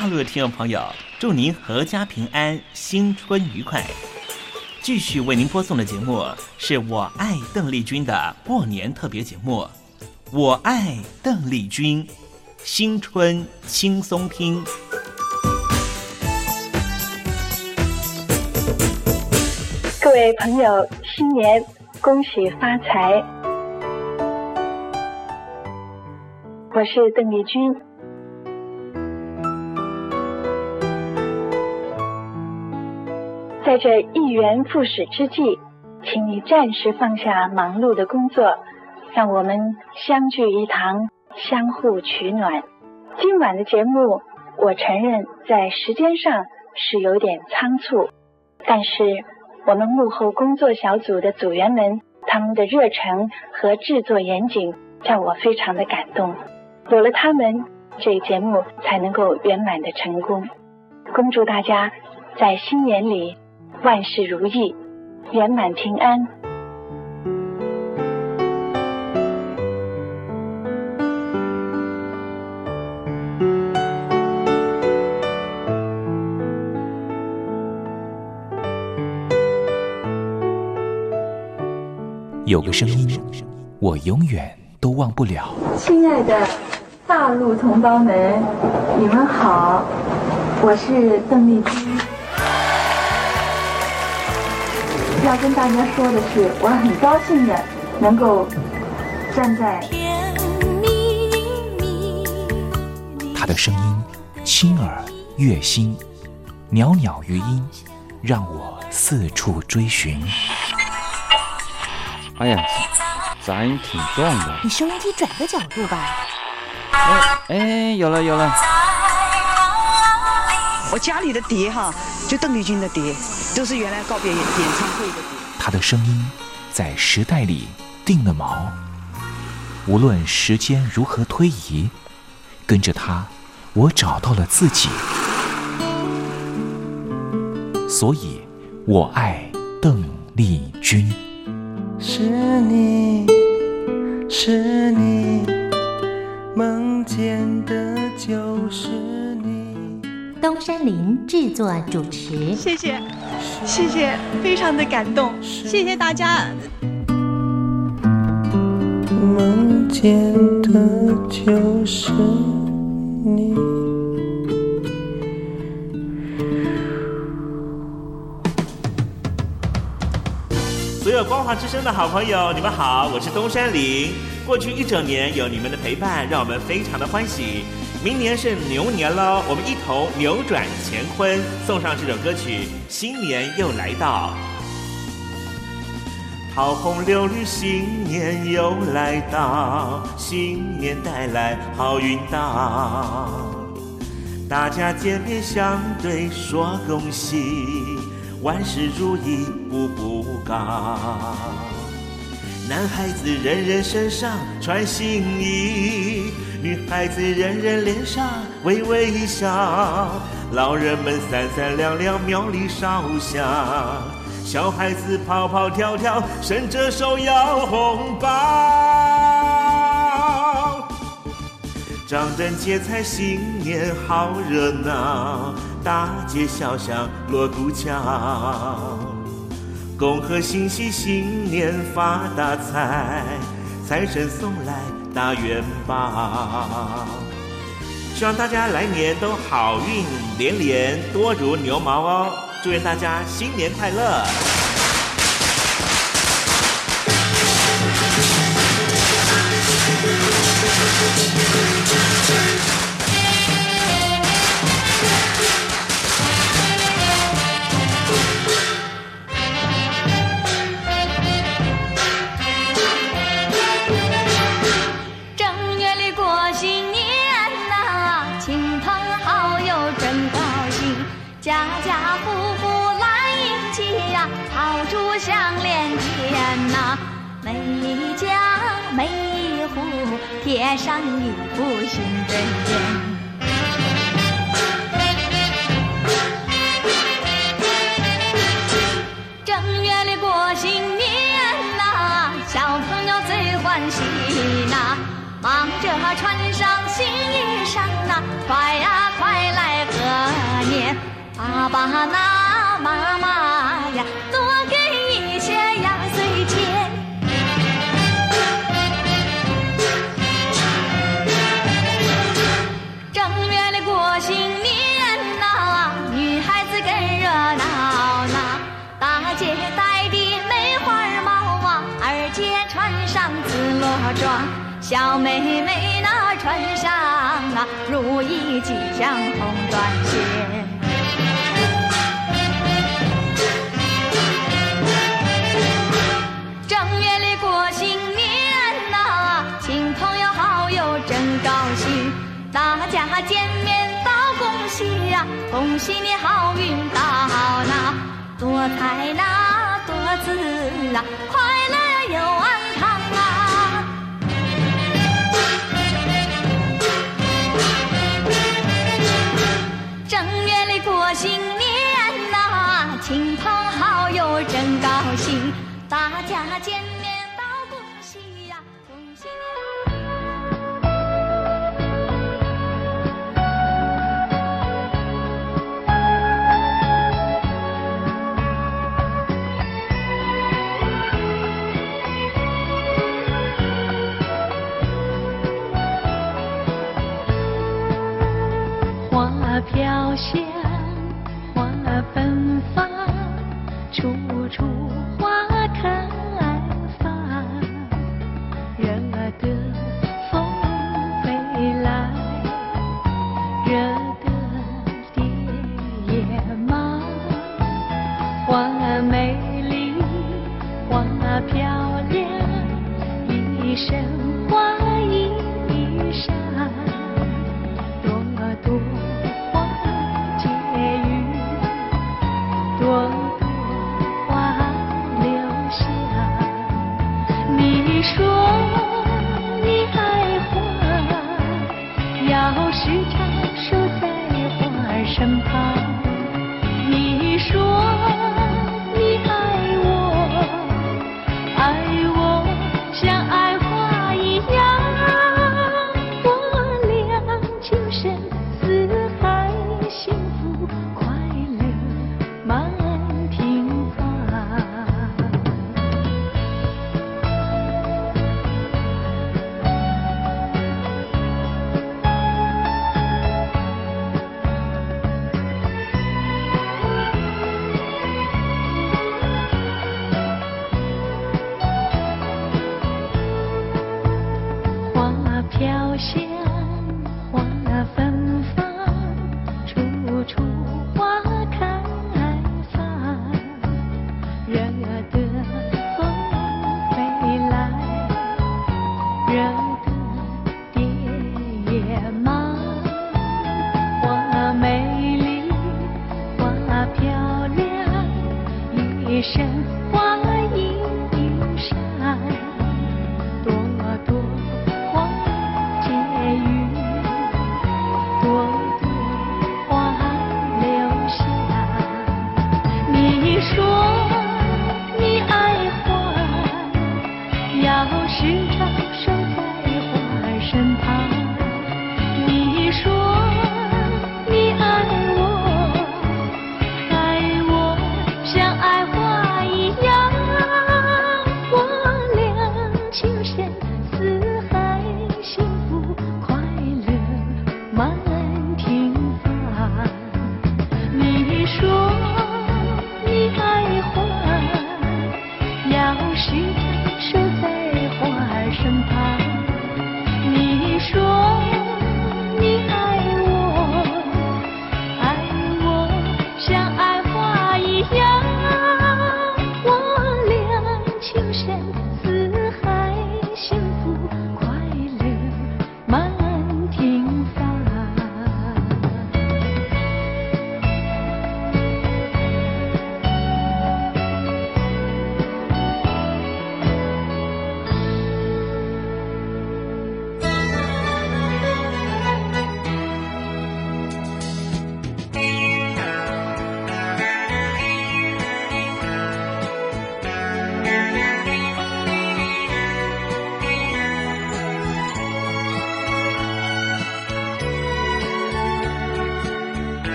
大陆的听众朋友，祝您阖家平安，新春愉快。继续为您播送的节目是我爱邓丽君的过年特别节目，《我爱邓丽君》，新春轻松听。各位朋友，新年恭喜发财！我是邓丽君。在这一元复始之际，请你暂时放下忙碌的工作，让我们相聚一堂，相互取暖。今晚的节目，我承认在时间上是有点仓促，但是我们幕后工作小组的组员们，他们的热忱和制作严谨，让我非常的感动。有了他们，这节目才能够圆满的成功。恭祝大家在新年里。万事如意，圆满平安。有个声音，我永远都忘不了。亲爱的大陆同胞们，你们好，我是邓丽君。要跟大家说的是，我很高兴的能够站在。他的声音轻耳悦心，袅袅余音，让我四处追寻。哎呀，咱挺壮的。你收音机转个角度吧。哎哎，有了有了。我家里的碟哈，就邓丽君的碟。都是原来告别演演唱会的。他的声音在时代里定了锚，无论时间如何推移，跟着他，我找到了自己。所以，我爱邓丽君。是你是你梦见的，就是。东山林制作主持，谢谢。谢谢，非常的感动，谢谢大家。梦见的就是你。所有光华之声的好朋友，你们好，我是东山林。过去一整年有你们的陪伴，让我们非常的欢喜。明年是牛年喽，我们一头扭转乾坤，送上这首歌曲《新年又来到》。桃红柳绿，新年又来到，新年带来好运到，大家见面相对说恭喜，万事如意步步高。男孩子人人身上穿新衣。女孩子人人脸上微微一笑，老人们三三两两庙里烧香，小孩子跑跑跳跳伸着手要红包。张灯结彩新年好热闹，大街小巷锣鼓敲，恭贺新禧新年发大财，财神送来。大元宝，希望大家来年都好运连连，多如牛毛哦！祝愿大家新年快乐！每一家、每一户贴上一副新对联。正月里过新年呐，小朋友最欢喜呐，忙着穿上新衣裳呐，快呀快来贺年，爸爸那妈妈呀。小妹妹那穿上啊如意吉祥红短鞋。正月里过新年呐亲朋友好友真高兴大家见面道恭喜呀恭喜你好运到那多财那多子啊快乐又安大家见面道恭喜呀、恭喜你！飘香，花儿芬芳，处处。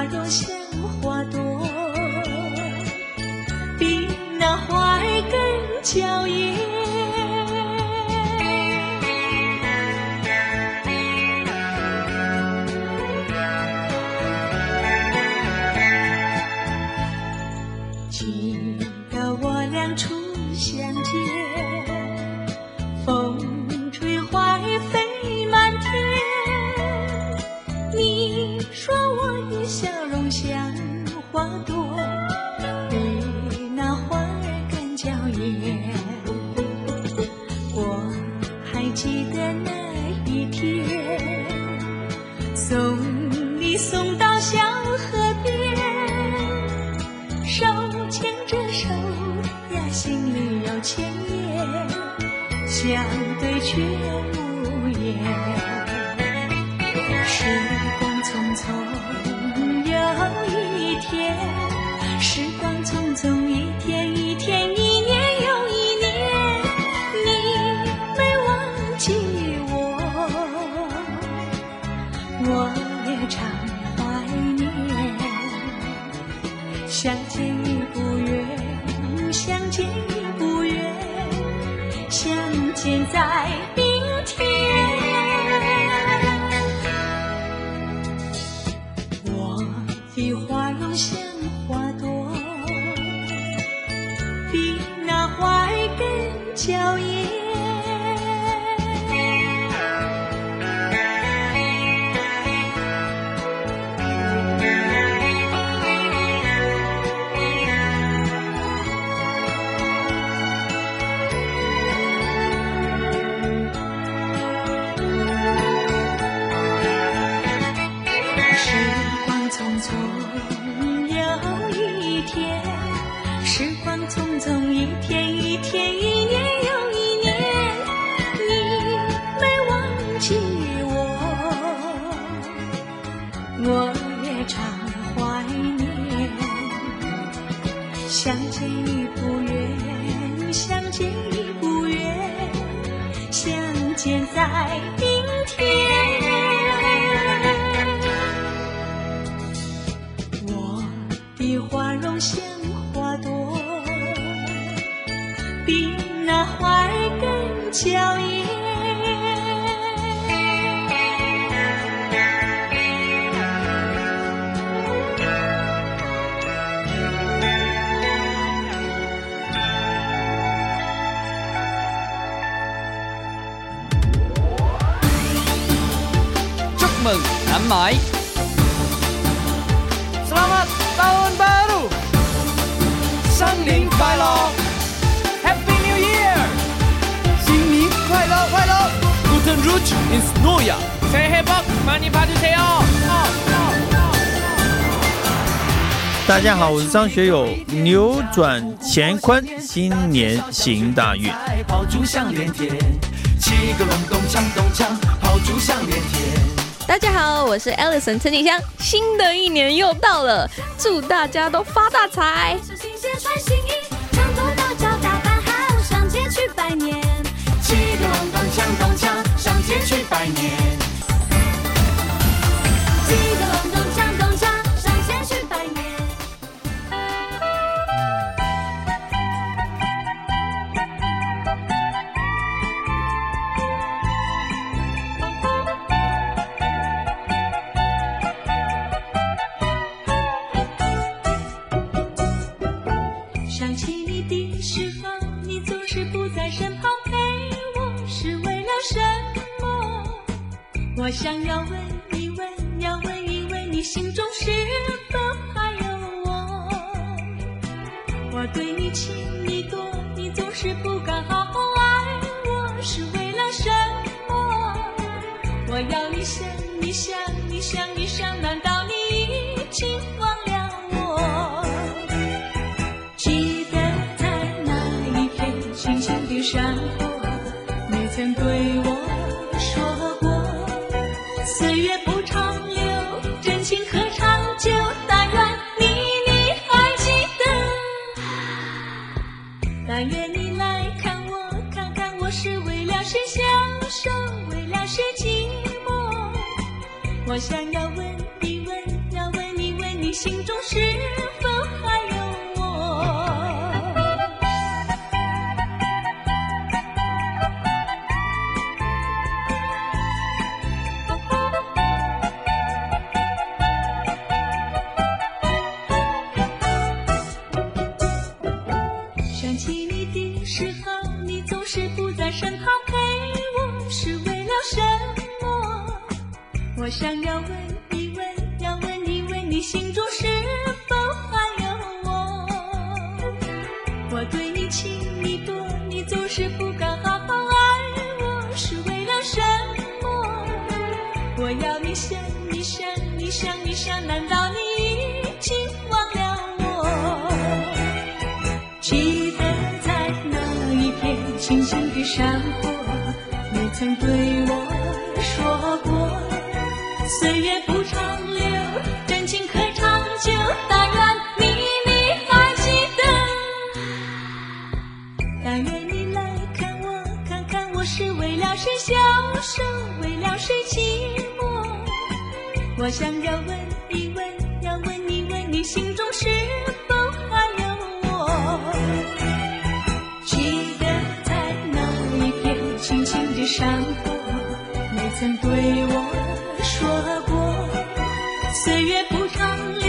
花容像花朵，比那花儿更娇艳。相对却无言。时光匆匆又一天，时光匆匆一天一 năm mới Selamat Tahun Baru 新年快乐 Happy New Year 新年快乐快乐 Guten Rutsch ins Neujahr 새해 복 많이 받으세요 大家好，我是张学友。扭转干坤，新年行大运。炮竹响连天，七个隆咚锵咚锵，炮竹响连天。 大家好，我是 Alison 陈景香，新的一年又到了，祝大家都发大财。穿新鞋穿新衣，长头大脚打扮好，上街去拜年。七个隆咚锵咚锵，上街去拜年。说过，岁月不长留，真情可长久。但愿你你还记得，但愿你来看我，看看我是为了谁消瘦，为了谁寂寞。我想要问一问，要问一问你心中是是不敢好好爱我，是为了什么？我要你想，你想，你想，你想，难道你已经忘了我？记得在那一片青青的山坡，你曾对我说过，岁月想要问一问，要问一问你心中是否还有我？记得在那一片青青的山坡，你曾对我说过，岁月不长留，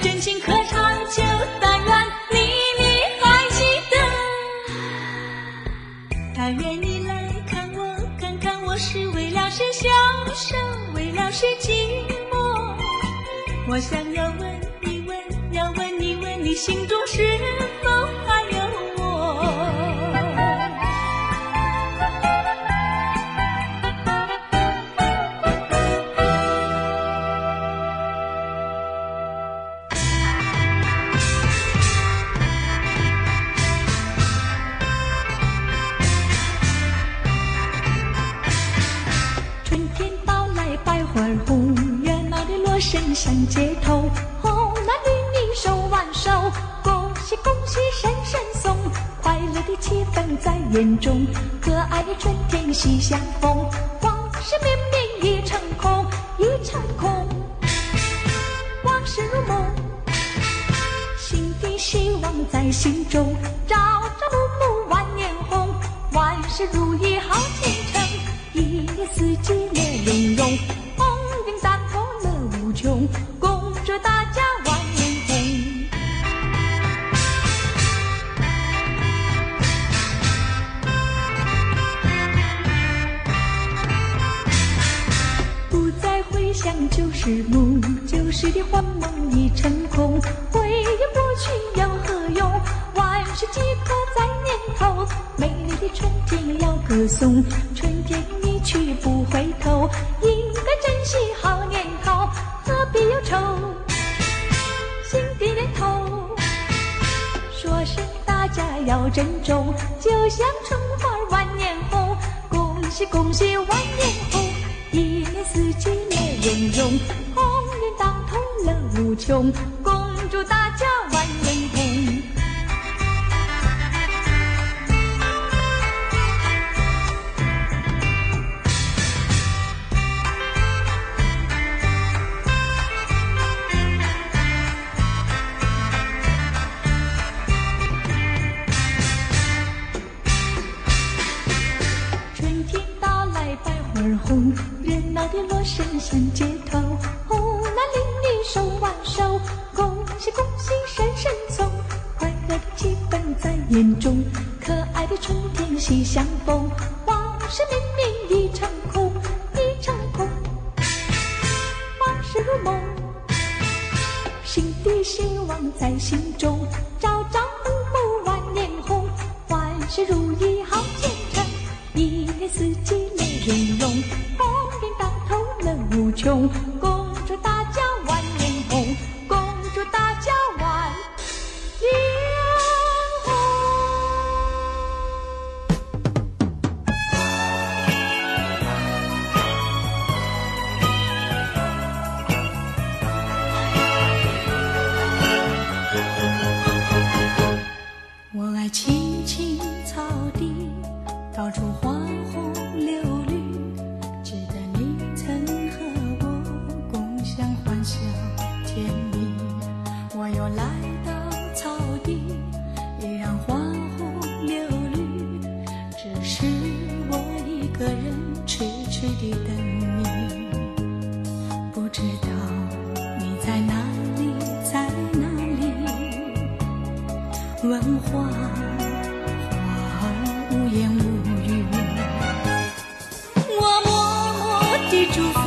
真情可长久。但愿你你还记得，但愿你来看我，看看我是为了谁消瘦，为了谁。我想要问一问，要问一问你心中是喜相逢，往事绵绵一场空，一场空，往事如梦。心的希望在心中，朝朝暮暮万年红，万事如意好前程，一年四季乐融融，旧时梦，旧时的幻梦已成空。回忆过去有何用？万事皆刻在念头。美丽的春天要歌颂，春天一去不回头，应该珍惜好年头，何必忧愁？新的年头，说声大家要珍重，就像春花万年红，恭喜恭喜。融融，红颜当头乐无穷，公主大四季美人。花，花儿无言无语。我默默地祝福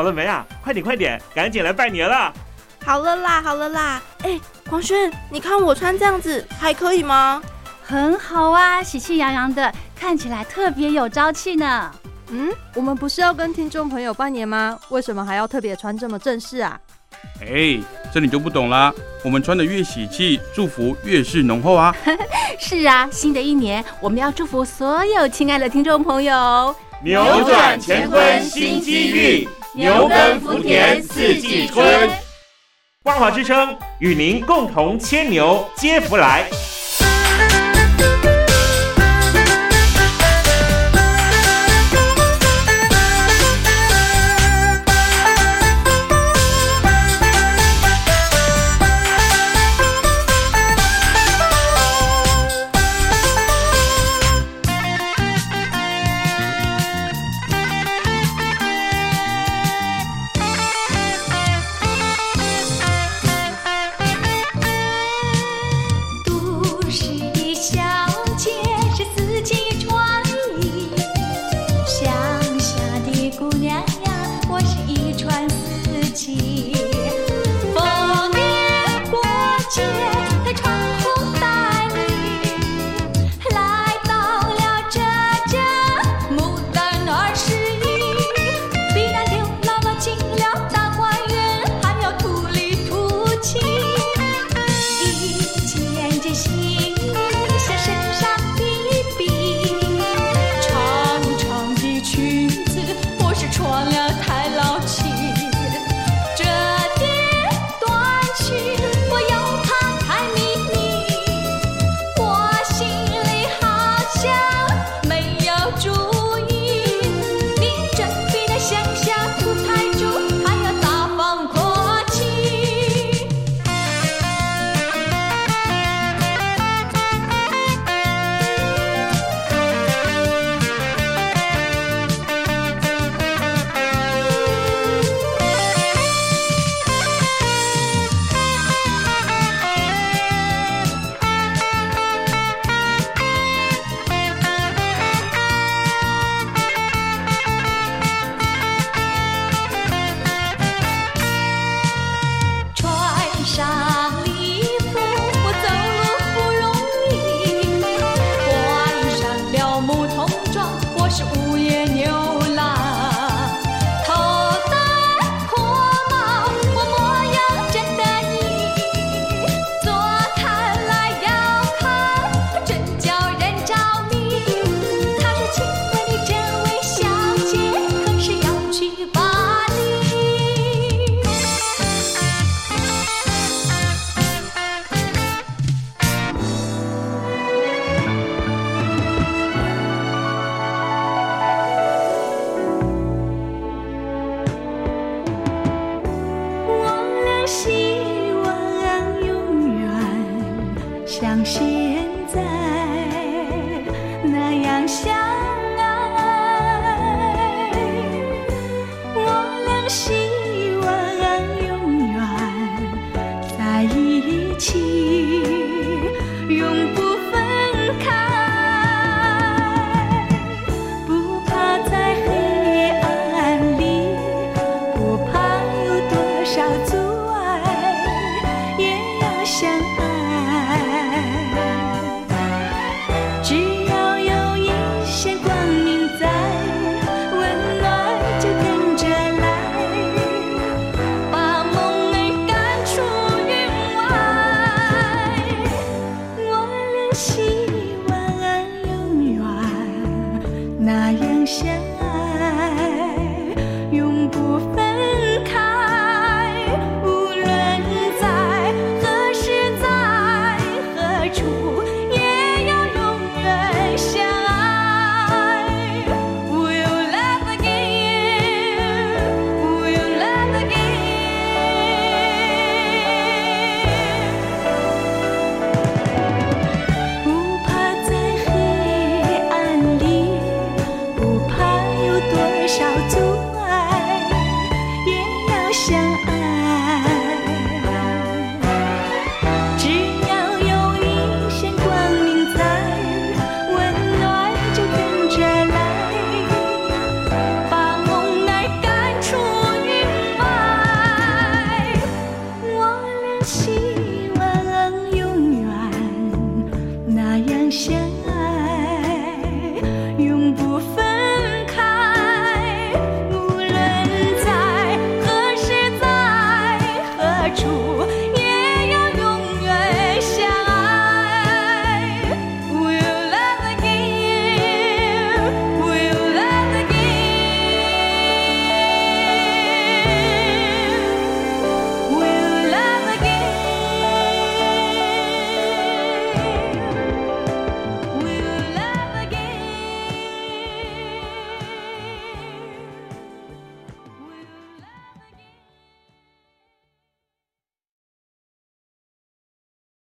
好了没啊？快点快点，赶紧来拜年了！好了啦，好了啦。哎，黄轩，你看我穿这样子还可以吗？很好啊，喜气洋洋的，看起来特别有朝气呢。嗯，我们不是要跟听众朋友拜年吗？为什么还要特别穿这么正式啊？哎，这你就不懂啦。我们穿的越喜气，祝福越是浓厚啊。是啊，新的一年我们要祝福所有亲爱的听众朋友，扭转乾坤新机遇，牛耕福田四季春。万华之声与您共同牵牛接福来。